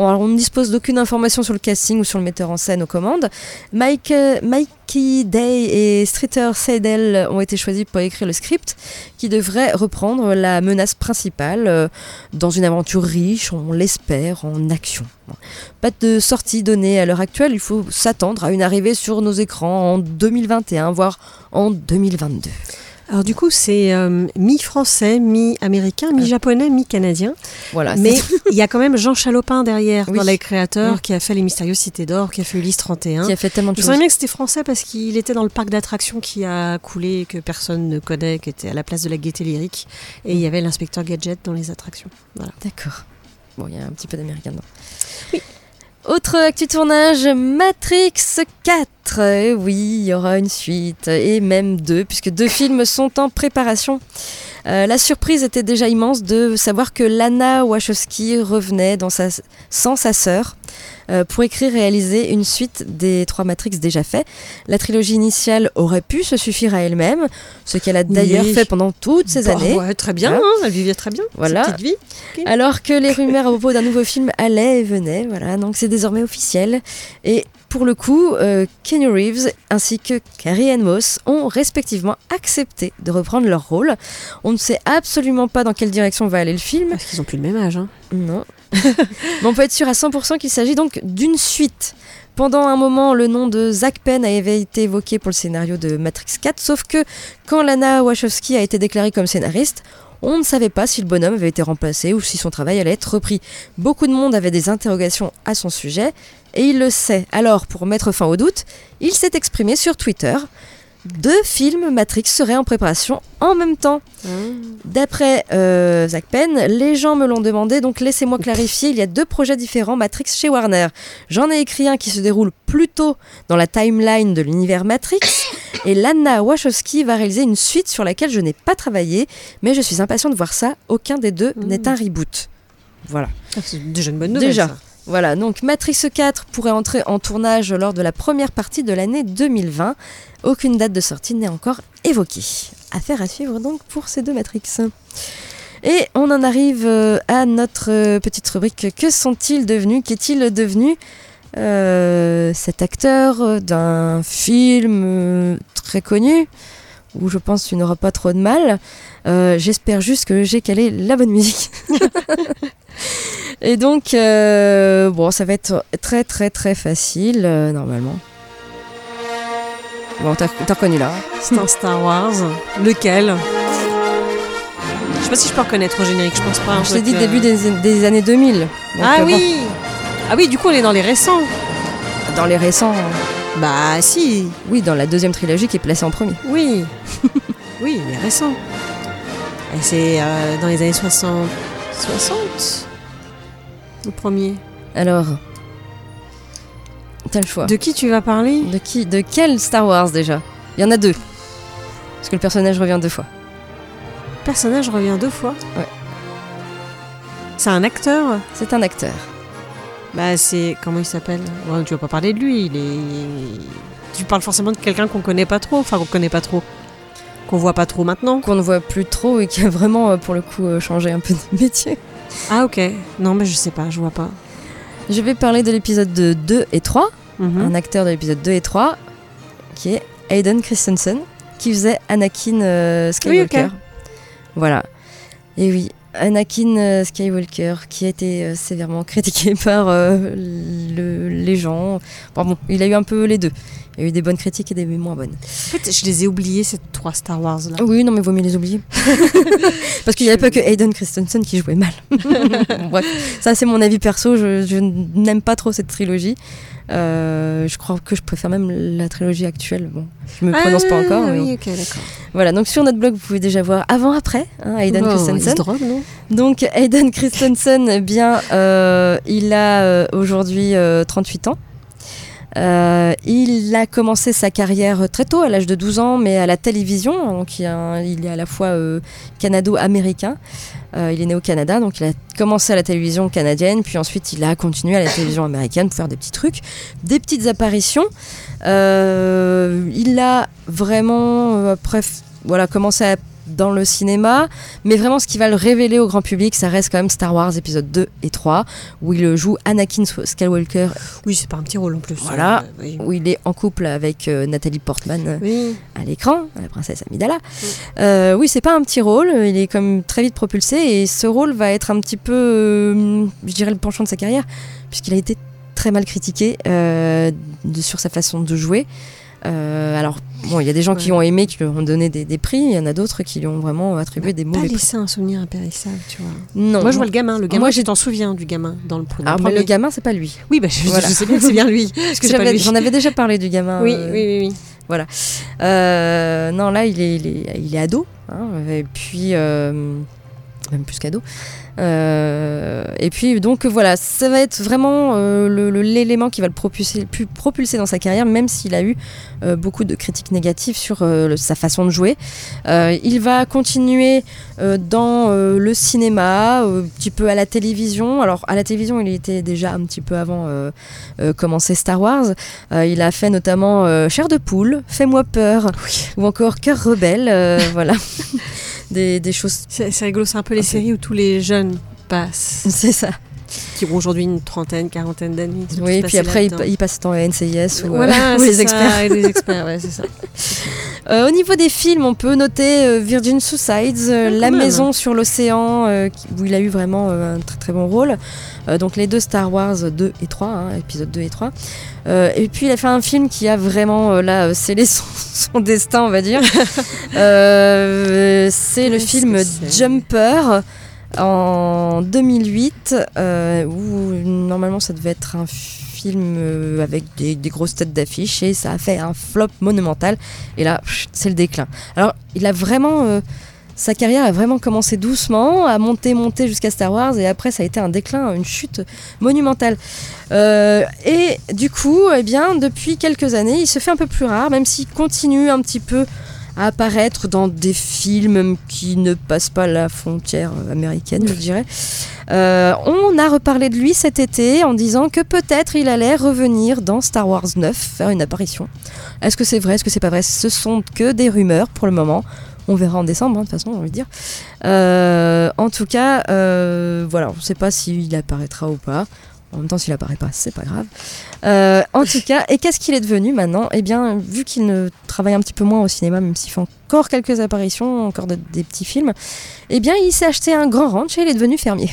On ne dispose d'aucune information sur le casting ou sur le metteur en scène aux commandes. Mike, euh, Mikey Day et Streeter Seidel ont été choisis pour écrire le script qui devrait reprendre la menace principale euh, dans une aventure riche, on l'espère, en action. Pas de sortie donnée à l'heure actuelle, il faut s'attendre à une arrivée sur nos écrans en 2021, voire en 2022. Alors du coup, c'est euh, mi-français, mi-américain, mi-japonais, mi-canadien. Voilà, Mais il y a quand même Jean Chalopin derrière, Oui. dans les créateurs, Oui. qui a fait Les Mystérieuses Cités d'Or, qui a fait Ulysse 31. qui a fait tellement de Je choses. savais bien que c'était français parce qu'il était dans le parc d'attractions qui a coulé, que personne ne connaît, qui était à la place de la gaieté lyrique. Et il y avait l'inspecteur Gadget dans les attractions. Voilà. D'accord. Bon, il y a un petit peu d'américain dedans. Autre actu tournage, Matrix 4. Et oui, il y aura une suite, et même deux, puisque deux films sont en préparation. Euh, la surprise était déjà immense de savoir que Lana Wachowski revenait dans sa, sans sa sœur euh, pour écrire et réaliser une suite des trois Matrix déjà faits. La trilogie initiale aurait pu se suffire à elle-même, ce qu'elle a d'ailleurs Oui. fait pendant toutes ces Bah, années. ouais, très bien, Voilà. hein, elle vivait très bien. Voilà. Petite vie. Alors que les rumeurs à propos d'un nouveau film allaient et venaient, voilà, donc c'est désormais officiel. Et pour le coup, euh, Kenny Reeves ainsi que Carrie Ann Moss ont respectivement accepté de reprendre leur rôle. On ne sait absolument pas dans quelle direction va aller le film. Parce qu'ils ont plus le même âge. hein. Non. Mais on peut être sûr à 100% qu'il s'agit donc d'une suite. Pendant un moment, le nom de Zach Penn avait été évoqué pour le scénario de Matrix 4, sauf que quand Lana Wachowski a été déclarée comme scénariste, on ne savait pas si le bonhomme avait été remplacé ou si son travail allait être repris. Beaucoup de monde avait des interrogations à son sujet, et il le sait. Alors, pour mettre fin au doute, il s'est exprimé sur Twitter. Deux films Matrix seraient en préparation en même temps. D'après euh, Zach Penn, les gens me l'ont demandé, donc laissez-moi clarifier, il y a deux projets différents Matrix chez Warner. J'en ai écrit un qui se déroule plutôt dans la timeline de l'univers Matrix, et Lana Wachowski va réaliser une suite sur laquelle je n'ai pas travaillé, mais je suis impatient de voir ça, aucun des deux Mm. n'est un reboot. Voilà. Ah, C'est déjà une bonne nouvelle. Déjà. ça. Voilà, donc Matrix 4 pourrait entrer en tournage lors de la première partie de l'année 2020. Aucune date de sortie n'est encore évoquée. Affaire à suivre donc pour ces deux Matrix. Et on en arrive euh, à notre euh, petite rubrique Que sont-ils devenus? Qu'est-il devenu euh, cet acteur d'un film très connu où je pense tu n'auras pas trop de mal. J'espère juste que j'ai calé la bonne musique. Et donc, euh, bon, ça va être très très très facile, euh, normalement. Bon, t'as reconnu là. hein. C'est un Star Wars. Lequel? Je sais pas si je peux reconnaître au générique, je pense pas. hein, Je t'ai dit début des, des années 2000. Donc, Ah euh, bon, oui Ah oui, du coup, on est dans les récents. dans les récents, Bah si, oui, dans la deuxième trilogie qui est placée en premier. oui. oui, les récents. Et c'est dans les années 60. 60 Le premier. Alors, t'as le choix. De qui tu vas parler? De qui De quel Star Wars déjà? Il y en a deux. Parce que le personnage revient deux fois. Le personnage revient deux fois? Ouais. C'est un acteur? C'est un acteur. Bah c'est... Comment il s'appelle? Ouais, Tu vas pas parler de lui, il est... Tu parles forcément de quelqu'un qu'on connaît pas trop, enfin qu'on connaît pas trop. Qu'on voit pas trop maintenant. Qu'on ne voit plus trop et qui a vraiment, euh, pour le coup, euh, changé un peu de métier. Ah ok. Non mais je sais pas, je vois pas. Je vais parler de l'épisode de 2 et 3. Mhm. un acteur de l'épisode 2 et 3, qui est Hayden Christensen, qui faisait Anakin euh, Skywalker. Oui. Voilà. Et oui, Anakin euh, Skywalker, qui a été euh, sévèrement critiqué par le- les gens. Bon, il a eu un peu les deux. Il y a eu des bonnes critiques et des moins bonnes. En fait, je les ai oubliés, ces trois Star Wars là. Oui, non, mais vaut mieux les oublier. Parce qu'il n'y avait pas que Hayden Christensen qui jouait mal. Bref, ça c'est mon avis perso. Je, je n'aime pas trop cette trilogie. Euh, je crois que je préfère même la trilogie actuelle. Bon, je me prononce pas encore. Ah mais oui, ok, d'accord. Voilà, donc sur notre blog, vous pouvez déjà voir avant-après hein, Hayden il se Christensen. drogue, non Donc Hayden Christensen, eh bien, euh, il a euh, aujourd'hui euh, 38 ans. Euh, il a commencé sa carrière très tôt, à l'âge de 12 ans, mais à la télévision. Donc il, a est à la fois euh, canado-américain. Euh, il est né au Canada, donc il a commencé à la télévision canadienne, puis ensuite il a continué à la télévision américaine pour faire des petits trucs, des petites apparitions. Il a vraiment, voilà, commencé à dans le cinéma, mais vraiment ce qui va le révéler au grand public, ça reste quand même Star Wars épisode 2 et 3, où il joue Anakin Skywalker, Oui, c'est pas un petit rôle en plus. Voilà. Euh, oui. où il est en couple avec euh, Nathalie Portman euh, Oui. à l'écran, la princesse Amidala. Euh, oui, c'est pas un petit rôle, il est comme très vite propulsé, et ce rôle va être un petit peu, euh, je dirais, le penchant de sa carrière, puisqu'il a été très mal critiqué de- sur sa façon de jouer. Euh, alors, bon, il y a des gens qui ont aimé, qui lui ont donné des, des prix, il y en a d'autres qui lui ont vraiment attribué des mauvais prix. laissé un souvenir impérissable, tu vois. Non, Moi, je vois le gamin. Le gamin, Moi, je t'en souviens du gamin dans le, le Alors, mais premier. le gamin, c'est pas lui. Oui, bah, je, Voilà. je sais bien que c'est bien lui. Parce que j'en avais déjà parlé du gamin. Oui, euh, oui, oui, oui. Euh, non, là, il est, il est, il est ado. hein, et puis, euh, même plus qu'ado. Euh, et puis, donc, voilà, ça va être vraiment euh, l'élément qui va le propulser, pu- propulser dans sa carrière, même s'il a eu euh, beaucoup de critiques négatives sur le- sa façon de jouer. Il va continuer dans le cinéma, un petit peu à la télévision. Alors, à la télévision, il était déjà un petit peu avant commencer Star Wars. Il a fait notamment Chair de poule, Fais-moi peur, ou encore Cœur rebelle, voilà. Des, des choses. C'est rigolo, c'est un peu les séries où tous les jeunes passent, C'est ça. Qui ont aujourd'hui une trentaine, quarantaine d'années. ils Oui, tous puis après, il, là-dedans. il passe temps à NCIS ou, euh, Voilà, ou c'est les ça, experts. Les experts, ouais, c'est ça. Euh, au niveau des films, on peut noter euh, Virgin Suicides, euh, Ah, La même. Maison sur l'océan, euh, où il a eu vraiment euh, un très très bon rôle. Euh, donc les deux Star Wars 2 et 3, hein, épisode 2 et 3. Euh, et puis il a fait un film qui a vraiment euh, là euh, scellé son, son destin, on va dire. Euh, c'est le film Jumper en 2008, euh, où normalement ça devait être un film euh, avec des, grosses têtes d'affiche et ça a fait un flop monumental. Et là, c'est le déclin. Alors, il a vraiment. euh, sa carrière a vraiment commencé doucement, à monter, monter jusqu'à Star Wars, et après ça a été un déclin, une chute monumentale. Et du coup, eh bien, depuis quelques années, il se fait un peu plus rare, même s'il continue un petit peu à apparaître dans des films qui ne passent pas la frontière américaine, je dirais. Euh, on a reparlé de lui cet été en disant que peut-être il allait revenir dans Star Wars 9, faire une apparition. Est-ce que c'est vrai, est-ce que c'est pas vrai? Ce sont que des rumeurs pour le moment. On verra en décembre, hein, de toute façon, on va dire. Euh, en tout cas, euh, voilà, on ne sait pas s'il apparaîtra ou pas. En même temps, s'il apparaît pas, c'est pas grave. Euh, en tout cas, et qu'est-ce qu'il est devenu maintenant? Eh bien, vu qu'il ne travaille un petit peu moins au cinéma, même s'il fait encore quelques apparitions, encore de- des petits films, eh bien, il s'est acheté un grand ranch et il est devenu fermier.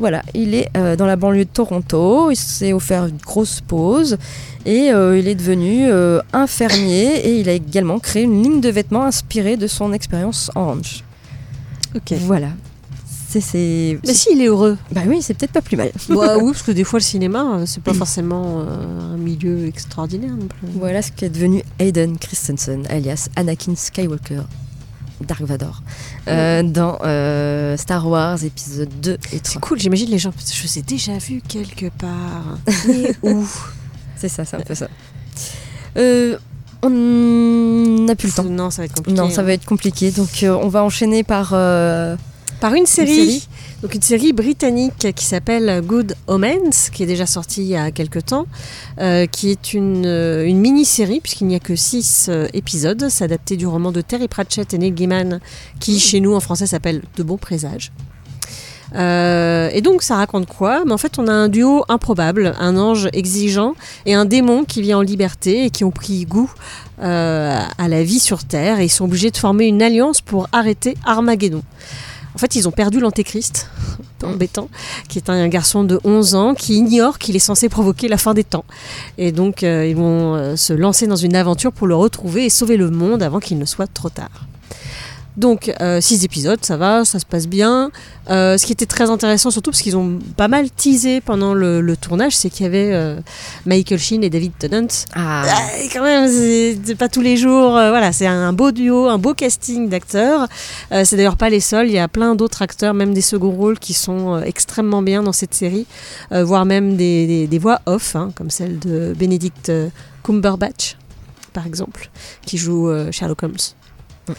Voilà, il est euh, dans la banlieue de Toronto, il s'est offert une grosse pause et euh, il est devenu un fermier et il a également créé une ligne de vêtements inspirée de son expérience en ranch. Ok. Voilà. C'est. Mais si, il est heureux. Bah oui, c'est peut-être pas plus mal. Bah oui, parce que des fois, le cinéma, euh, c'est pas forcément euh, un milieu extraordinaire non plus. Voilà ce qu'est devenu Hayden Christensen, alias Anakin Skywalker, Dark Vador, euh, dans euh, Star Wars épisode 2 et C'est 3. cool, j'imagine les gens. Je ai déjà vus quelque part. Mais où C'est ça, c'est un peu ça. Euh, on n'a plus le temps. Non, ça va être compliqué. Non, ça hein. va être compliqué. Donc on va enchaîner par... Par une série, série. donc une série britannique qui s'appelle Good Omens, qui est déjà sortie il y a quelques temps, euh, qui est une, euh, une mini-série, puisqu'il n'y a que six euh, épisodes. C'est adapté du roman de Terry Pratchett et Neil Gaiman, qui chez nous en français s'appelle De bons présages. Euh, et donc ça raconte quoi? Mais en fait on a un duo improbable, un ange exigeant et un démon qui vit en liberté et qui ont pris goût à la vie sur Terre et ils sont obligés de former une alliance pour arrêter Armageddon. En fait, ils ont perdu l'antéchrist, embêtant, qui est un garçon de 11 ans qui ignore qu'il est censé provoquer la fin des temps. Et donc, euh, ils vont euh, se lancer dans une aventure pour le retrouver et sauver le monde avant qu'il ne soit trop tard. Donc, euh, six épisodes, ça va, ça se passe bien. Euh, ce qui était très intéressant, surtout parce qu'ils ont pas mal teasé pendant le, le tournage, c'est qu'il y avait euh, Michael Sheen et David Tennant Ah, ah, quand même, c'est pas tous les jours. voilà, c'est un beau duo, un beau casting d'acteurs. C'est d'ailleurs pas les seuls. Il y a plein d'autres acteurs, même des seconds rôles, qui sont extrêmement bien dans cette série, voire même des, des- des voix off, hein, comme celle de Benedict Cumberbatch, par exemple, qui joue Sherlock Holmes.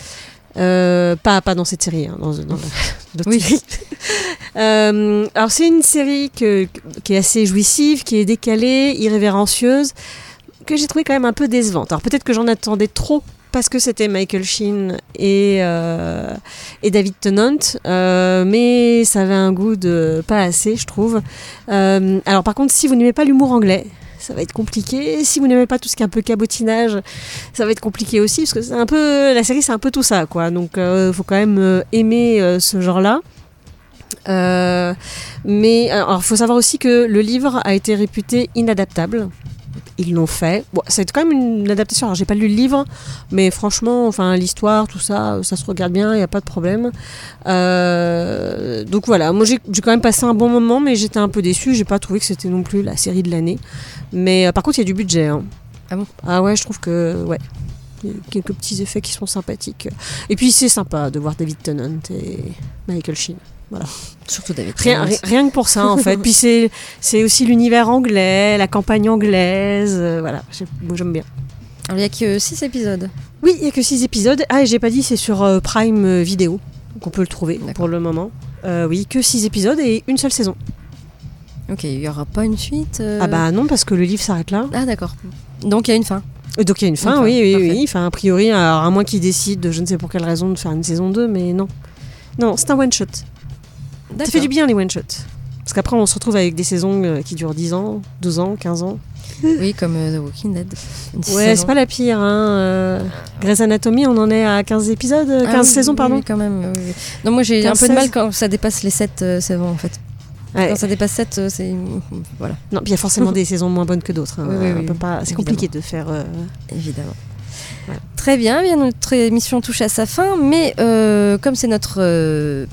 Euh, pas, pas dans cette série, hein, dans, dans Oui. série. Euh, alors c'est une série que- qui est assez jouissive, qui est décalée, irrévérencieuse, que j'ai trouvé quand même un peu décevante. Alors peut-être que j'en attendais trop parce que c'était Michael Sheen et, euh, et David Tennant, euh, mais ça avait un goût de pas assez, je trouve. Euh, alors par contre, si vous n'aimez pas l'humour anglais, ça va être compliqué. Si vous n'aimez pas tout ce qui est un peu cabotinage, ça va être compliqué aussi, parce que c'est un peu la série, c'est un peu tout ça, quoi. Donc, il faut quand même euh, aimer euh, ce genre-là. Euh, mais alors, faut savoir aussi que le livre a été réputé inadaptable. Ils l'ont fait. Bon, c'est quand même une adaptation. Alors, j'ai pas lu le livre, mais franchement, enfin, l'histoire, tout ça, ça se regarde bien, il n'y a pas de problème. Euh, donc voilà, moi j'ai j'ai quand même passé un bon moment, mais j'étais un peu déçue. J'ai pas trouvé que c'était non plus la série de l'année. Mais euh, par contre, il y a du budget. hein. Ah bon Ah ouais, je trouve que ouais. Quelques petits effets qui sont sympathiques. Et puis c'est sympa de voir David Tennant et Michael Sheen. surtout David. Rien, Tennant. ri- rien que pour ça en fait. Puis c'est c'est aussi l'univers anglais, la campagne anglaise. euh, voilà, moi j'aime bien. Il n'y a que 6 épisodes. Oui, il y a que 6 épisodes. Ah, et j'ai pas dit, c'est sur euh, Prime Vidéo. Donc on peut le trouver D'accord. pour le moment. Euh, oui, que 6 épisodes et une seule saison. Ok, il n'y aura pas une suite euh, Ah bah non, parce que le livre s'arrête là. Ah, d'accord. Donc, il y a une fin. Euh, Donc il y a une fin, Une fin, oui, oui, parfait. oui. Enfin, a priori, alors, à moins qu'ils décident, de je ne sais pour quelle raison, de faire une saison 2, mais non. Non, c'est un one-shot. Ça fait du bien les one-shots. Parce qu'après, on se retrouve avec des saisons euh, qui durent 10 ans, 12 ans, 15 ans. Oui, comme The Walking Dead. Ouais, c'est pas la pire. Hein. euh, Grey's Anatomy, on en est à 15 épisodes, euh, 15 Ah oui, saisons, pardon. oui, quand même. oui. Non, moi j'ai un 15, peu de mal 16. quand ça dépasse les 7 saisons en fait. Ouais. Quand ça dépasse 7, c'est. Voilà, Non, puis il y a forcément des saisons moins bonnes que d'autres. hein. Oui, oui, oui, C'est compliqué de faire. euh, évidemment. Très bien, bien, notre émission touche à sa fin, mais euh, comme c'est notre euh,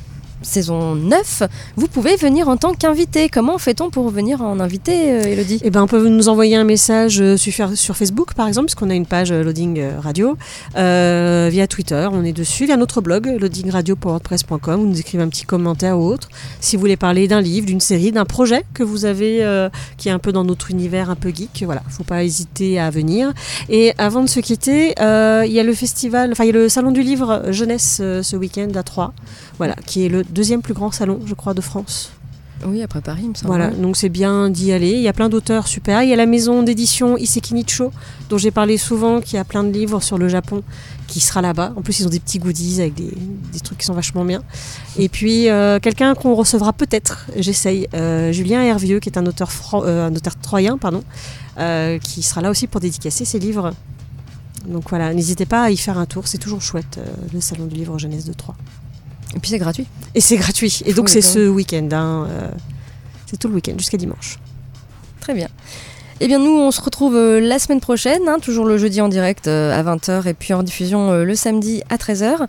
saison 9, vous pouvez venir en tant qu'invité. Comment fait-on pour venir en invité, euh, Elodie? Eh ben, on peut nous envoyer un message euh, sur, Facebook, par exemple, parce qu'on a une page euh, Loading Radio, via Twitter, on est dessus, via notre blog, loadingradio.wordpress.com, vous nous écrivez un petit commentaire ou autre. Si vous voulez parler d'un livre, d'une série, d'un projet que vous avez, qui est un peu dans notre univers un peu geek, voilà, faut pas hésiter à venir. Et avant de se quitter, il y a le festival, enfin, il y a le salon du livre jeunesse ce week-end à Troyes, voilà, qui est le deuxième plus grand salon, je crois, de France. Oui, après Paris, il me semble. Voilà, donc c'est bien d'y aller. Il y a plein d'auteurs super. Il y a la maison d'édition Iseki Nicho, dont j'ai parlé souvent, qui a plein de livres sur le Japon, qui sera là-bas. En plus, ils ont des petits goodies avec des, des trucs qui sont vachement bien. Et puis, euh, quelqu'un qu'on recevra peut-être, j'essaye, euh, Julien Hervieux, qui est un auteur, euh, un auteur troyen, pardon, qui sera là aussi pour dédicacer ses livres. Donc voilà, n'hésitez pas à y faire un tour, c'est toujours chouette, le salon du livre jeunesse de Troyes. Et puis c'est gratuit. Et c'est gratuit. Et donc c'est ce week-end. hein, euh, c'est tout le week-end jusqu'à dimanche. Très bien. Eh bien, nous, on se retrouve euh, la semaine prochaine, hein, toujours le jeudi en direct euh, à 20h et puis en diffusion euh, le samedi à 13h.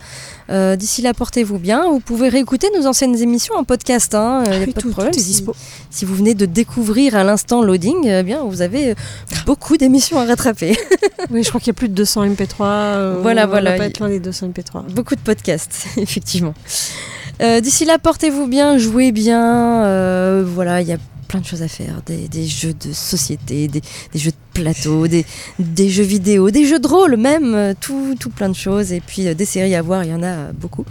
Euh, D'ici là, portez-vous bien. Vous pouvez réécouter nos anciennes émissions en podcast. Hein, y a Oui, pas tout- de problème. Si- dispo. Si, vous venez de découvrir à l'instant Loading, eh bien, vous avez beaucoup d'émissions à rattraper. Oui, je crois qu'il y a plus de 200 MP3. euh, Voilà, on voilà. va pas être loin des 200 MP3. Beaucoup de podcasts, effectivement. Euh, D'ici là, portez-vous bien, jouez bien. voilà, il y a plein de choses à faire. Des, des jeux de société, des, des jeux de plateau, des, des jeux vidéo, des jeux de rôle même. euh, tout, tout plein de choses. Et puis euh, des séries à voir, il y en a euh, beaucoup.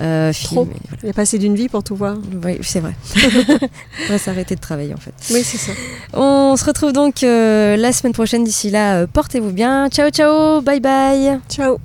Euh, Trop. films, et Il a pas assez d'une vie pour tout voir. voilà. Oui, c'est vrai. on va s'arrêter de travailler en fait. Oui, c'est ça. On se retrouve donc euh, la semaine prochaine. D'ici là, euh, portez-vous bien. Ciao, ciao. Bye bye. Ciao.